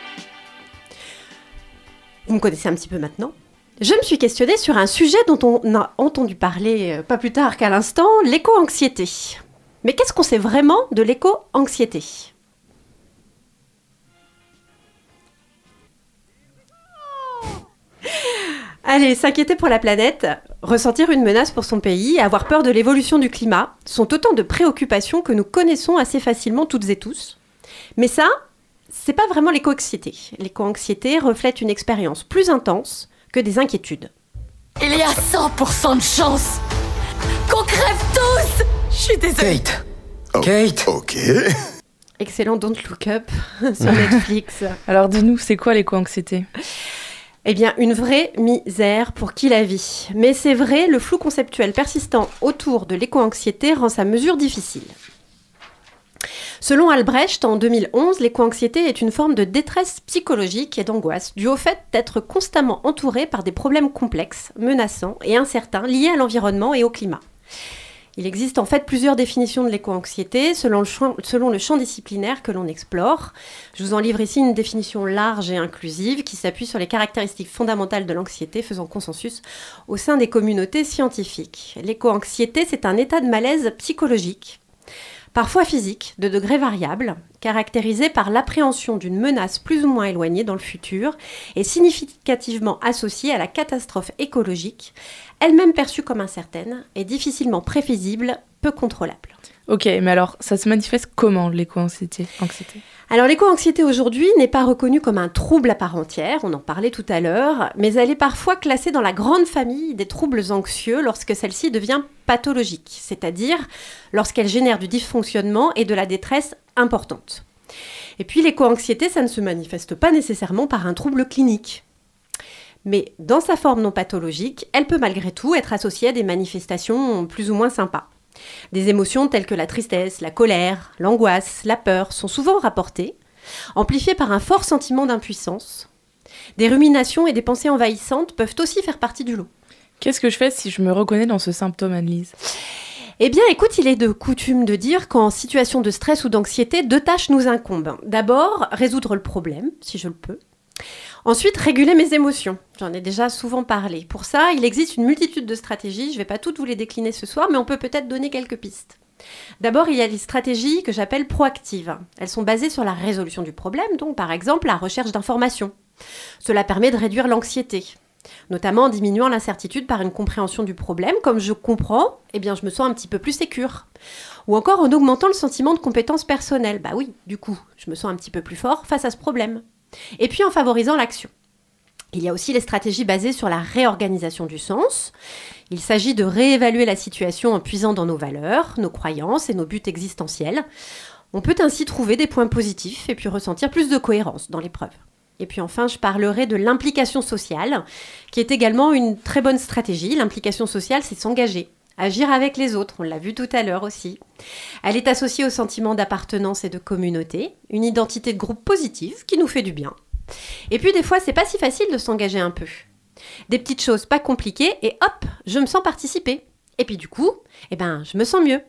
vous me connaissez un petit peu maintenant. Je me suis questionnée sur un sujet dont on a entendu parler euh, pas plus tard qu'à l'instant, l'éco-anxiété. Mais qu'est-ce qu'on sait vraiment de l'éco-anxiété? Allez, s'inquiéter pour la planète, ressentir une menace pour son pays, avoir peur de l'évolution du climat, sont autant de préoccupations que nous connaissons assez facilement toutes et tous. Mais ça, c'est pas vraiment l'éco-anxiété. L'éco-anxiété reflète une expérience plus intense que des inquiétudes. Il y a 100% de chance qu'on crève tous Je suis désolée. Kate Ok. Excellent Don't Look Up sur Netflix. Alors dis-nous, c'est quoi l'éco-anxiété? Eh bien, une vraie misère pour qui la vit. Mais c'est vrai, le flou conceptuel persistant autour de l'éco-anxiété rend sa mesure difficile. Selon Albrecht, en 2011, l'éco-anxiété est une forme de détresse psychologique et d'angoisse due au fait d'être constamment entouré par des problèmes complexes, menaçants et incertains liés à l'environnement et au climat. Il existe en fait plusieurs définitions de l'éco-anxiété selon le, champ, disciplinaire que l'on explore. Je vous en livre ici une définition large et inclusive qui s'appuie sur les caractéristiques fondamentales de l'anxiété faisant consensus au sein des communautés scientifiques. L'éco-anxiété, c'est un état de malaise psychologique parfois physique, de degrés variables, caractérisé par l'appréhension d'une menace plus ou moins éloignée dans le futur et significativement associée à la catastrophe écologique, elle-même perçue comme incertaine et difficilement prévisible, peu contrôlable. Ok, mais alors ça se manifeste comment l'éco-anxiété anxiété? Alors l'éco-anxiété aujourd'hui n'est pas reconnue comme un trouble à part entière, on en parlait tout à l'heure, mais elle est parfois classée dans la grande famille des troubles anxieux lorsque celle-ci devient pathologique, c'est-à-dire lorsqu'elle génère du dysfonctionnement et de la détresse importante. Et puis l'éco-anxiété, ça ne se manifeste pas nécessairement par un trouble clinique. Mais dans sa forme non pathologique, elle peut malgré tout être associée à des manifestations plus ou moins sympas. Des émotions telles que la tristesse, la colère, l'angoisse, la peur sont souvent rapportées, amplifiées par un fort sentiment d'impuissance. Des ruminations et des pensées envahissantes peuvent aussi faire partie du lot. Qu'est-ce que je fais si je me reconnais dans ce symptôme, Annelise? Eh bien, écoute, il est de coutume de dire qu'en situation de stress ou d'anxiété, deux tâches nous incombent. D'abord, résoudre le problème, si je le peux. Ensuite, réguler mes émotions. J'en ai déjà souvent parlé. Pour ça, il existe une multitude de stratégies. Je ne vais pas toutes vous les décliner ce soir, mais on peut peut-être donner quelques pistes. D'abord, il y a les stratégies que j'appelle proactives. Elles sont basées sur la résolution du problème, donc par exemple la recherche d'informations. Cela permet de réduire l'anxiété, notamment en diminuant l'incertitude par une compréhension du problème. Comme je comprends, eh bien, je me sens un petit peu plus sécure. Ou encore en augmentant le sentiment de compétence personnelle. Bah oui, du coup, je me sens un petit peu plus fort face à ce problème. Et puis en favorisant l'action. Il y a aussi les stratégies basées sur la réorganisation du sens. Il s'agit de réévaluer la situation en puisant dans nos valeurs, nos croyances et nos buts existentiels. On peut ainsi trouver des points positifs et puis ressentir plus de cohérence dans l'épreuve. Et puis enfin, je parlerai de l'implication sociale, qui est également une très bonne stratégie. L'implication sociale, c'est s'engager, agir avec les autres, on l'a vu tout à l'heure aussi. Elle est associée au sentiment d'appartenance et de communauté, une identité de groupe positive qui nous fait du bien. Et puis des fois, c'est pas si facile de s'engager un peu. Des petites choses pas compliquées et hop, je me sens participer. Et puis du coup, eh ben, je me sens mieux.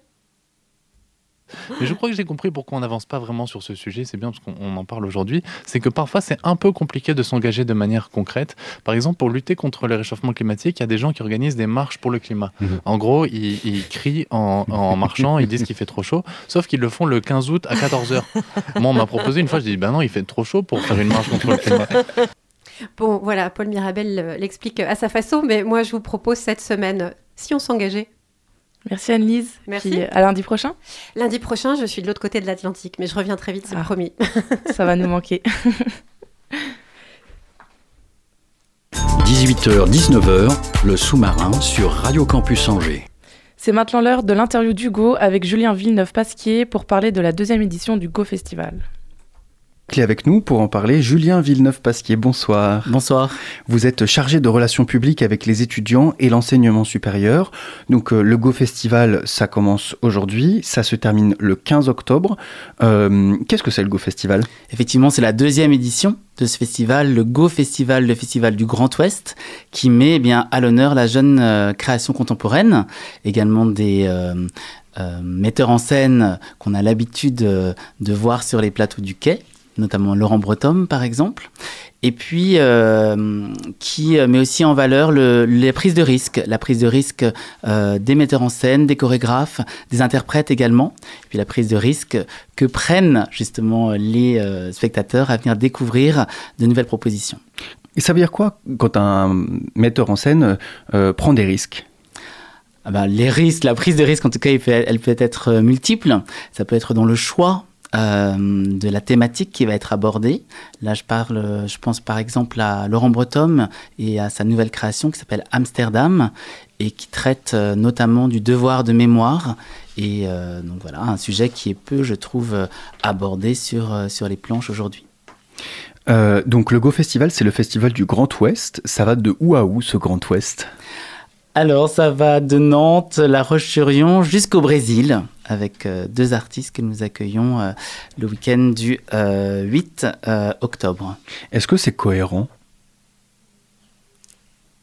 Mais je crois que j'ai compris pourquoi on n'avance pas vraiment sur ce sujet. C'est bien parce qu'on on en parle aujourd'hui. C'est que parfois, c'est un peu compliqué de s'engager de manière concrète. Par exemple, pour lutter contre le réchauffement climatique, il y a des gens qui organisent des marches pour le climat. Mhm. En gros, ils, ils crient en, en marchant, ils disent qu'il fait trop chaud, sauf qu'ils le font le 15 août à 14h. Moi, on m'a proposé une fois, je dis, ben non, il fait trop chaud pour faire une marche contre le climat. Bon, voilà, Paul Mirabel euh, l'explique à sa façon, mais moi je vous propose cette semaine, si on s'engageait. Merci Annelise. Merci. Puis, à lundi prochain. Lundi prochain, je suis de l'autre côté de l'Atlantique, mais je reviens très vite, c'est Ah. promis. Ça va nous manquer. 18h-19h, le sous-marin sur Radio Campus Angers. C'est maintenant l'heure de l'interview d'Hugo avec Julien Villeneuve-Pasquier pour parler de la deuxième édition du Go Festival. Clé avec nous pour en parler, Julien Villeneuve-Pasquier, bonsoir. Bonsoir. Vous êtes chargé de relations publiques avec les étudiants et l'enseignement supérieur. Donc euh, le Go Festival, ça commence aujourd'hui, ça se termine le 15 octobre. Euh, Qu'est-ce que c'est le Go Festival? Effectivement, c'est la deuxième édition de ce festival, le Go Festival, le festival du Grand Ouest, qui met eh bien à l'honneur la jeune euh, création contemporaine, également des euh, metteurs en scène qu'on a l'habitude de voir sur les plateaux du quai, notamment Laurent Breton par exemple, et puis euh, qui euh, met aussi en valeur le, les prises de risque, la prise de risque euh, des metteurs en scène, des chorégraphes, des interprètes également, et puis la prise de risque que prennent justement les euh, spectateurs à venir découvrir de nouvelles propositions. Et ça veut dire quoi quand un metteur en scène prend des risques? Ah ben, les risques, la prise de risque, en tout cas, peut- elle peut être multiple. Ça peut être dans le choix euh, de la thématique qui va être abordée. Là, je parle, je pense par exemple à Laurent Breton et à sa nouvelle création qui s'appelle Amsterdam et qui traite euh, notamment du devoir de mémoire. Et euh, donc voilà, un sujet qui est peu, je trouve, abordé sur, sur les planches aujourd'hui. Euh, Donc le Go Festival, c'est le festival du Grand Ouest. Ça va de où à où ce Grand Ouest? Alors, ça va de Nantes, La Roche-sur-Yon, jusqu'au Brésil, avec euh, deux artistes que nous accueillons euh, le week-end du euh, 8 euh, octobre. Est-ce que c'est cohérent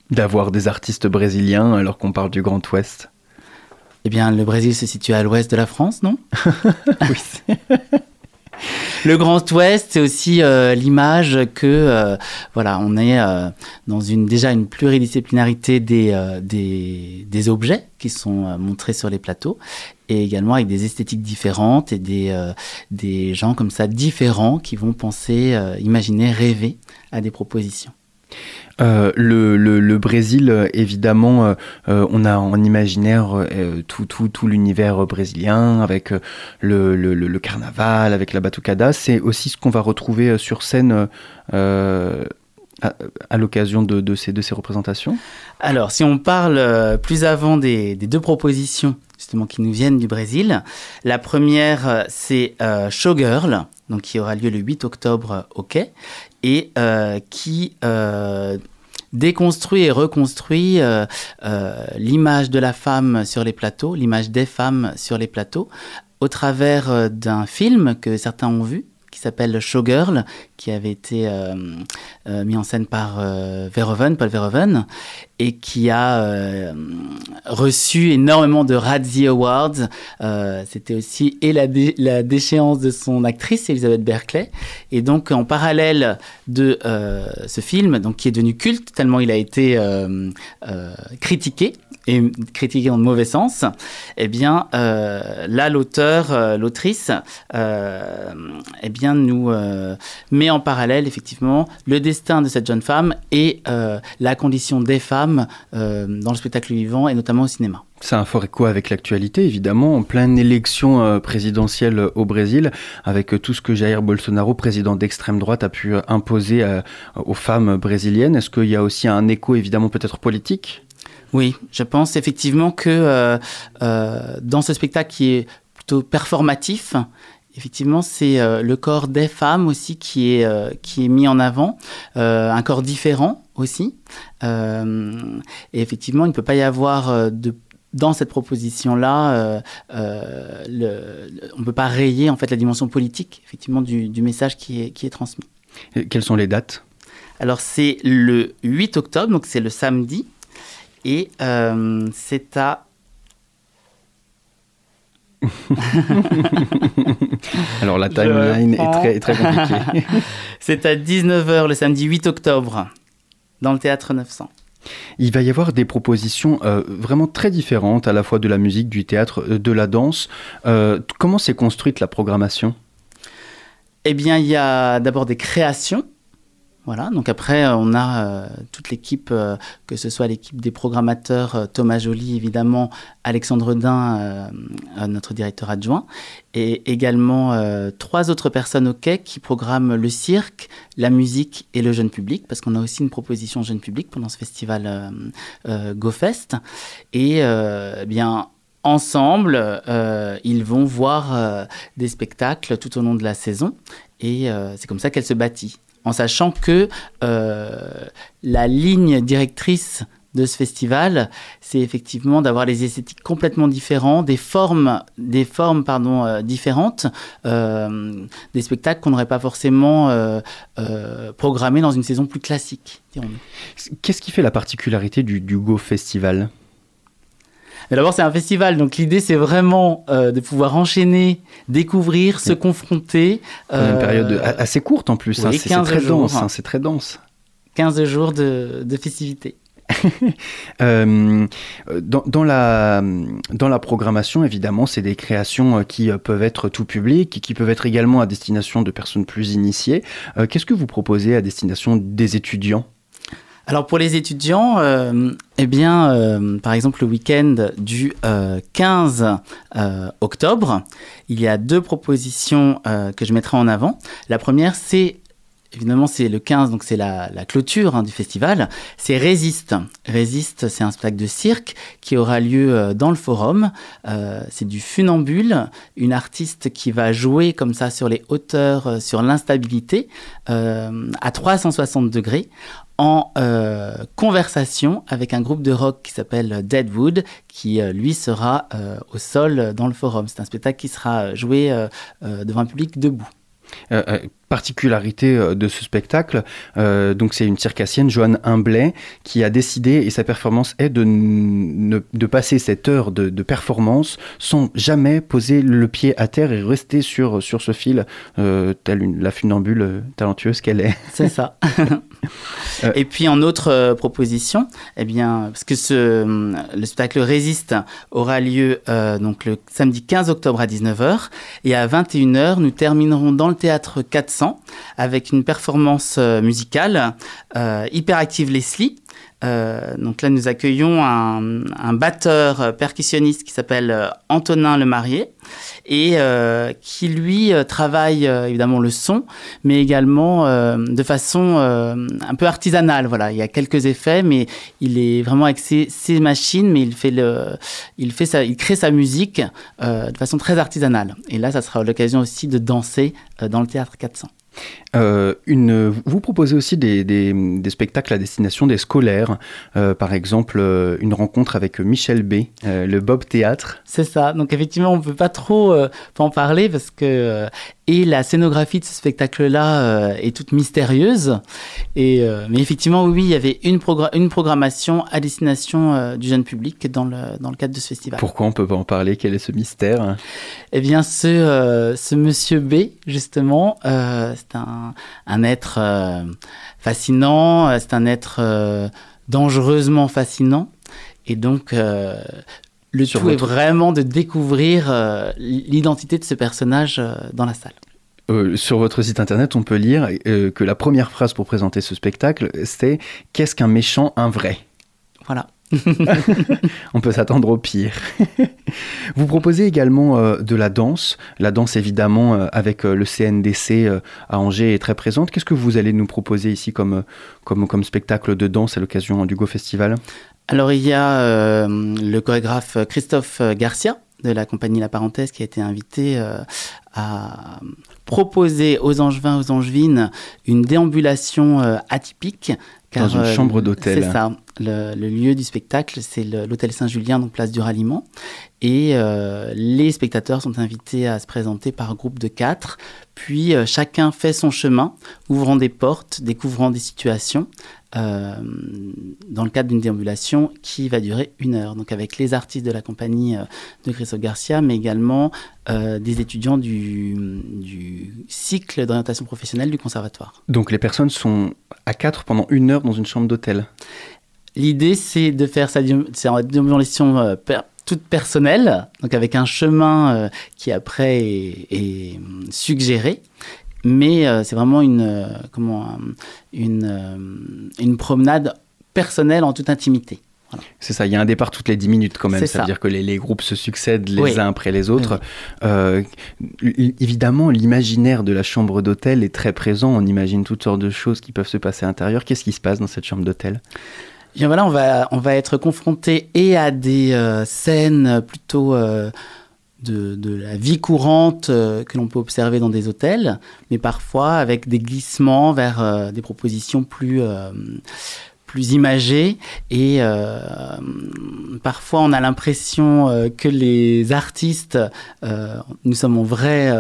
d'avoir des artistes brésiliens alors qu'on parle du Grand Ouest? Eh bien, le Brésil se situe à l'ouest de la France, non? Oui. Le Grand Ouest, c'est aussi euh, l'image que euh, voilà, on est euh, dans une déjà une pluridisciplinarité des, des, des objets qui sont montrés sur les plateaux et également avec des esthétiques différentes et des, euh, des gens comme ça différents qui vont penser, euh, imaginer, rêver à des propositions. Euh, le, le- le Brésil, évidemment, euh, euh, on a en imaginaire tout, tout, tout l'univers brésilien avec le, le- carnaval, avec la batucada. C'est aussi ce qu'on va retrouver sur scène à, à l'occasion de, de ces, de ces représentations? Alors, si on parle plus avant des, des deux propositions qui nous viennent du Brésil, la première euh, c'est euh, Showgirl, donc qui aura lieu le 8 octobre euh, au Quai et qui déconstruit et reconstruit l'image de la femme sur les plateaux, l'image des femmes sur les plateaux, au travers d'un film que certains ont vu qui s'appelle Showgirl, qui avait été mis en scène par Verhoeven, Paul Verhoeven, et qui a euh, reçu énormément de Razzie Awards. Euh, C'était aussi et la, dé- la déchéance de son actrice, Elizabeth Berkley. Et donc, en parallèle de euh, ce film, donc, qui est devenu culte, tellement il a été critiqué, et critiqué dans le mauvais sens, eh bien, là, l'auteur, l'autrice, eh bien, nous met en parallèle, effectivement, le destin de cette jeune femme et la condition des femmes euh, dans le spectacle vivant et notamment au cinéma. C'est un fort écho avec l'actualité, évidemment, en pleine élection euh, présidentielle au Brésil, avec euh, tout ce que Jair Bolsonaro, président d'extrême droite, a pu imposer aux femmes brésiliennes. Est-ce qu'il y a aussi un écho, évidemment, peut-être politique? Oui, je pense effectivement que euh, euh, dans ce spectacle qui est plutôt performatif, effectivement, c'est euh, le corps des femmes aussi qui est, euh, qui est mis en avant, euh, un corps différent aussi. Et effectivement, il ne peut pas y avoir de dans cette proposition-là, euh, euh, le- le- on ne peut pas rayer en fait la dimension politique effectivement du, du message qui est, qui est transmis. Et Quelles sont les dates? Alors c'est le 8 octobre, donc c'est le samedi, et euh, c'est à... Alors la timeline est très, très compliquée. c'est à 19h le samedi 8 octobre, dans le théâtre 900. Il va y avoir des propositions euh, vraiment très différentes, à la fois de la musique, du théâtre, euh, de la danse. Euh, comment s'est construite la programmation? Eh bien, il y a d'abord des créations. Voilà, donc après, euh, on a euh, toute l'équipe, euh, que ce soit l'équipe des programmateurs, Thomas Joly, évidemment, Alexandre Dain, notre directeur adjoint, et également trois autres personnes au quai qui programment le cirque, la musique et le jeune public, parce qu'on a aussi une proposition jeune public pendant ce festival GoFest. Et eh bien, ensemble, ils vont voir des spectacles tout au long de la saison. Et c'est comme ça qu'elle se bâtit. En sachant que euh, la ligne directrice de ce festival, c'est effectivement d'avoir les esthétiques complètement différentes, des formes, des formes pardon, euh, différentes, euh, des spectacles qu'on n'aurait pas forcément programmés dans une saison plus classique. Qu'est-ce qui fait la particularité du, du Go Festival? Mais d'abord, c'est un festival, donc l'idée, c'est vraiment euh, de pouvoir enchaîner, découvrir, se confronter. Pendant Une euh, période assez courte en plus, hein, oui, c'est c'est 15 très jours. dense. hein, c'est très dense. 15 jours de, de festivités. Euh, dans, dans la, dans la programmation, évidemment, c'est des créations euh, qui euh, peuvent être tout public, qui peuvent être également à destination de personnes plus initiées. Euh, Qu'est-ce que vous proposez à destination des étudiants? Alors pour les étudiants, euh, eh bien, euh, par exemple, le week-end du euh, 15 euh, octobre, il y a deux propositions que je mettrai en avant. La première, c'est évidemment, c'est le 15, donc c'est la, clôture hein, du festival. C'est Résiste. Résiste, c'est un spectacle de cirque qui aura lieu dans le forum. C'est du funambule, une artiste qui va jouer comme ça sur les hauteurs, sur l'instabilité, à 360 degrés en euh, conversation avec un groupe de rock qui s'appelle Deadwood, qui euh, lui sera euh, au sol dans le forum. C'est un spectacle qui sera joué devant un public debout. Euh, euh, particularité euh, de ce spectacle, euh, donc c'est une circassienne, Joanne Humblet, qui a décidé, et sa performance est de, ne- de passer cette heure de, de performance sans jamais poser le pied à terre et rester sur, sur ce fil, euh, telle une, la funambule talentueuse qu'elle est. C'est ça. Et puis en autre proposition, eh bien, parce que ce, le spectacle Résiste aura lieu donc le samedi 15 octobre à 19h et à 21h, nous terminerons dans le théâtre 400 avec une performance euh, musicale euh, Hyperactive Leslie. Euh, donc là, nous accueillons un, batteur percussionniste qui s'appelle euh, Antonin Lemarié et euh, qui lui travaille évidemment le son, mais également de façon un peu artisanale. Voilà, il y a quelques effets, mais il est vraiment avec ses, ses machines, mais il fait le, il fait sa, il crée sa musique de façon très artisanale. Et là, ça sera l'occasion aussi de danser dans le théâtre 400. Euh, une, vous proposez aussi des, des- des spectacles à destination des scolaires, Euh, par exemple euh, une rencontre avec Michel B, le Bob Théâtre. C'est ça. Donc effectivement, on ne peut pas trop en parler parce que et la scénographie de ce spectacle-là est toute mystérieuse. Et mais effectivement, oui, il y avait une, progra- une programmation à destination du jeune public dans le dans le cadre de ce festival. Pourquoi on peut pas en parler? Quel est ce mystère? Eh bien, ce, ce monsieur B, justement, c'est un, un être euh, fascinant, euh, c'est un être euh, dangereusement fascinant. Et donc, euh, le Sur tout est vraiment de découvrir euh, l'identité de ce personnage euh, dans la salle. Euh, sur votre site internet, on peut lire euh, que la première phrase pour présenter ce spectacle, c'est Qu'est-ce qu'un méchant, un vrai? Voilà. On peut s'attendre au pire. Vous proposez également euh, de la danse. La danse, évidemment, euh, avec euh, le CNDC à Angers est très présente. Qu'est-ce que vous allez nous proposer ici comme, comme, comme spectacle de danse à l'occasion du Go Festival? Alors, il y a le chorégraphe Christophe Garcia de la compagnie La Parenthèse qui a été invité à proposer aux Angevins, aux Angevines une déambulation euh, atypique. Dans une chambre d'hôtel. C'est ça. Le, le lieu du spectacle, c'est l'hôtel Saint-Julien, donc place du ralliement. Et euh, les spectateurs sont invités à se présenter par groupe de quatre. Puis euh, chacun fait son chemin, ouvrant des portes, découvrant des situations, euh, dans le cadre d'une déambulation qui va durer une heure. Donc avec les artistes de la compagnie euh, de Christophe Garcia, mais également euh, des étudiants du, du cycle d'orientation professionnelle du conservatoire. Donc les personnes sont à quatre pendant une heure dans une chambre d'hôtel. L'idée, c'est de faire sa déambulation toute personnelle, donc avec un chemin qui après est, est, hum, suggéré. Mais euh, c'est vraiment une, euh, comment, euh, une, une promenade personnelle en toute intimité. C'est ça, il y a un départ toutes les 10 minutes quand même. C'est Ça veut ça. dire que les, les groupes se succèdent les Oui. uns après les autres. Oui, Euh, évidemment, l'imaginaire de la chambre d'hôtel est très présent. On imagine toutes sortes de choses qui peuvent se passer à l'intérieur. Qu'est-ce qui se passe dans cette chambre d'hôtel? Et bien voilà, on va, on va être confronté et à des euh, scènes plutôt euh, de, la vie courante euh, que l'on peut observer dans des hôtels, mais parfois avec des glissements vers euh, des propositions plus, euh, plus imagées. Et parfois, on a l'impression que les artistes, nous sommes en vrai,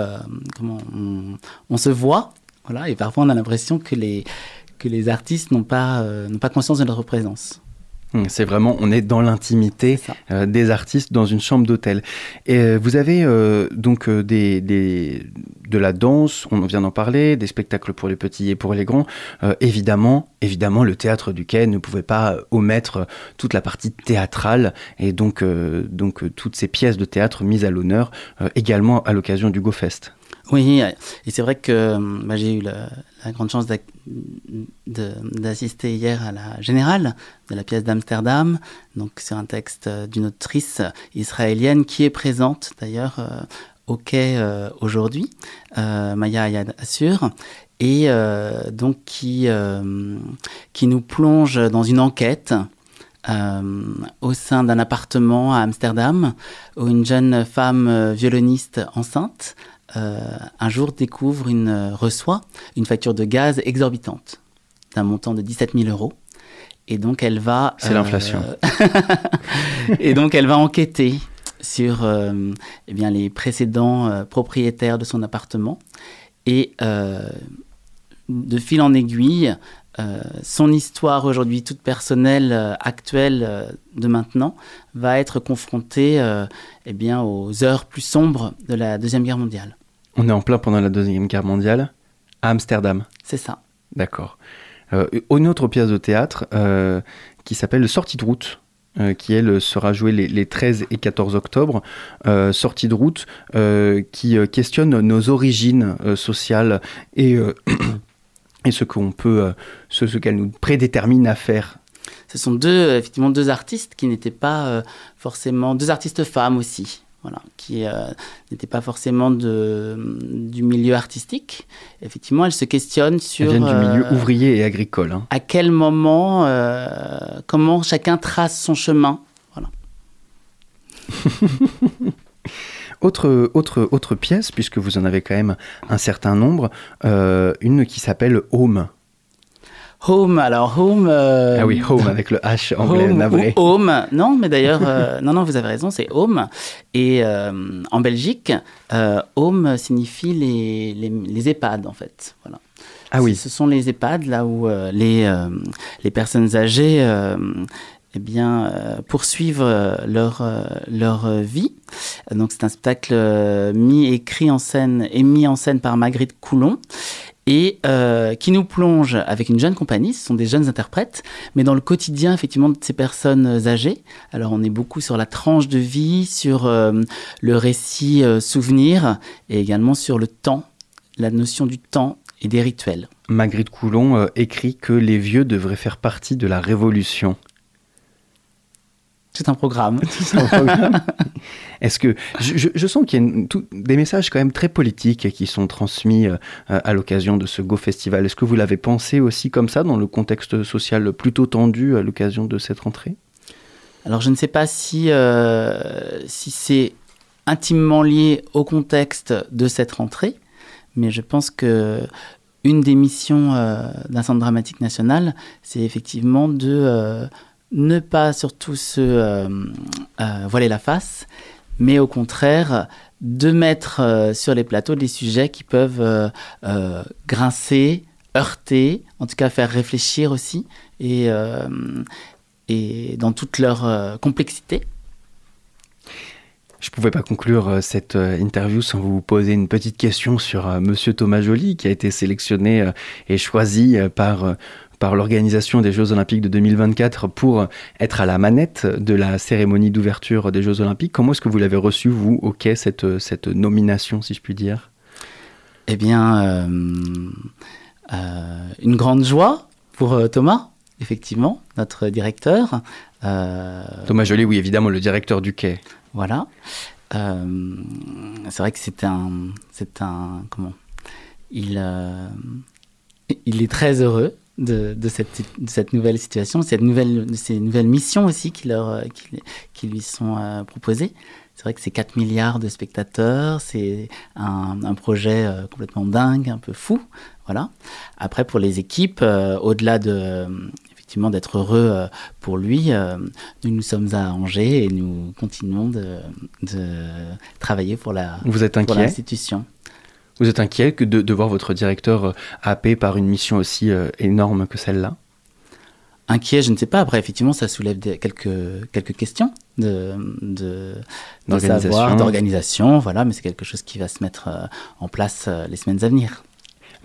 comment, on, on se voit. Voilà, et parfois, on a l'impression que les, que les artistes n'ont pas, n'ont pas conscience de notre présence. Hum, C'est vraiment, on est dans l'intimité euh, des artistes dans une chambre d'hôtel. Et euh, vous avez euh, donc des, des- de la danse, on vient d'en parler, des spectacles pour les petits et pour les grands. Évidemment, évidemment, le théâtre du Quai ne pouvait pas omettre toute la partie théâtrale et donc, donc toutes ces pièces de théâtre mises à l'honneur également à l'occasion du GoFest. Oui, et c'est vrai que bah, j'ai eu la, la grande chance d'assister hier à la générale de la pièce d'Amsterdam. Donc c'est un texte euh, d'une autrice israélienne qui est présente d'ailleurs euh, au quai euh, aujourd'hui, Maya Ayad Assur. et donc qui, qui nous plonge dans une enquête au sein d'un appartement à Amsterdam où une jeune femme violoniste enceinte un jour découvre une euh, reçoit une facture de gaz exorbitante d'un montant de 17 000 euros et donc elle va C'est l'inflation. et donc elle va enquêter sur euh, eh bien, les précédents euh, propriétaires de son appartement et euh, de fil en aiguille euh, son histoire aujourd'hui toute personnelle, euh, actuelle euh, de maintenant, va être confrontée euh, eh bien, aux heures plus sombres de la Deuxième Guerre mondiale. On est en plein pendant la Deuxième Guerre mondiale à Amsterdam. C'est ça. D'accord. Euh, une autre pièce de théâtre euh, qui s'appelle Sortie de route. euh, qui elle sera jouée les, les 13 et 14 octobre, sortie de route qui questionne nos origines sociales et, et ce qu'on peut, ce, ce qu'elle nous prédétermine à faire. Ce sont deux, effectivement, deux artistes qui n'étaient pas euh, forcément, deux artistes femmes aussi, voilà, qui euh, n'étaient pas forcément de, du milieu artistique. Effectivement, elles se questionnent sur Elles viennent du milieu euh, ouvrier et agricole. hein. à quel moment, euh, comment chacun trace son chemin. Voilà. Autre, autre, autre pièce, puisque vous en avez quand même un certain nombre, une qui s'appelle Home. Home, alors Home. euh, Ah oui, Home avec le H anglais Home navré. ou Home, non, mais d'ailleurs, euh, non, non, vous avez raison, c'est Home. Et euh, en Belgique, Home signifie les, les, les EHPAD, en fait. Voilà. Ah oui. Ce sont les EHPAD, là où les, les personnes âgées eh bien, euh, poursuivent euh, leur, euh, leur vie. Donc, c'est un spectacle mis, écrit en scène et mis en scène par Marguerite Coulon et euh, qui nous plonge avec une jeune compagnie, ce sont des jeunes interprètes, mais dans le quotidien effectivement de ces personnes âgées. Alors on est beaucoup sur la tranche de vie, sur euh, le récit euh, souvenir et également sur le temps, la notion du temps et des rituels. Magritte Coulon écrit que les vieux devraient faire partie de la révolution. C'est un programme. C'est un programme. Est-ce que je, je- je sens qu'il y a une- tout- des messages quand même très politiques qui sont transmis euh, à l'occasion de ce Go Festival. Est-ce que vous l'avez pensé aussi comme ça dans le contexte social plutôt tendu à l'occasion de cette rentrée? Alors je ne sais pas si, euh, si c'est intimement lié au contexte de cette rentrée, mais je pense que une des missions euh, d'un centre dramatique national, c'est effectivement de ne pas surtout se euh, euh, voiler la face, mais au contraire de mettre euh, sur les plateaux des sujets qui peuvent grincer, heurter, en tout cas faire réfléchir aussi, et, et dans toute leur complexité. Je ne pouvais pas conclure cette interview sans vous poser une petite question sur Monsieur Thomas Joly, qui a été sélectionné et choisi par, par l'organisation des Jeux Olympiques de 2024 pour être à la manette de la cérémonie d'ouverture des Jeux Olympiques. Comment est-ce que vous l'avez reçu, vous, au quai, cette, cette nomination, si je puis dire? Eh bien, euh, euh, une grande joie pour euh, Thomas, effectivement, notre directeur. Thomas Joly, oui, évidemment, le directeur du quai. Voilà. C'est vrai que c'est un, c'est un, comment? Il, il est très heureux de, de cette, de cette nouvelle situation, cette nouvelle, de ces nouvelles missions aussi qui, leur, euh, qui, qui lui sont euh, proposées. C'est vrai que c'est 4 milliards de spectateurs, c'est un, un projet euh, complètement dingue, un peu fou. Voilà. Après, pour les équipes, euh, au-delà de effectivement d'être heureux pour lui, nous nous sommes à Angers et nous continuons de, de travailler pour la Vous êtes pour l'institution. Vous êtes inquiet de, de voir votre directeur euh, happé par une mission aussi euh, énorme que celle-là? Inquiet, je ne sais pas. Après, effectivement, ça soulève des- quelques, quelques questions de, de, de D'organisation. savoir, d'organisation, voilà, mais c'est quelque chose qui va se mettre euh, en place les semaines à venir.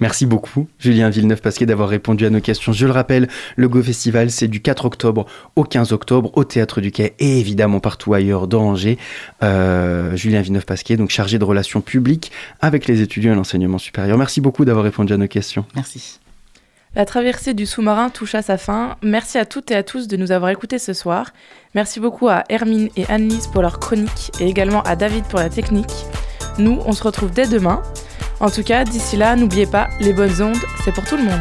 Merci beaucoup, Julien Villeneuve-Pasquier, d'avoir répondu à nos questions. Je le rappelle, le Go Festival, c'est du 4 octobre au 15 octobre au Théâtre du Quai et évidemment partout ailleurs dans Angers. Euh, Julien Villeneuve-Pasquier, donc chargé de relations publiques avec les étudiants et l'enseignement supérieur. Merci beaucoup d'avoir répondu à nos questions. Merci. La traversée du sous-marin touche à sa fin. Merci à toutes et à tous de nous avoir écoutés ce soir. Merci beaucoup à Hermine et Annelise pour leur chronique et également à David pour la technique. Nous, on se retrouve dès demain. En tout cas, d'ici là, n'oubliez pas, les bonnes ondes, c'est pour tout le monde.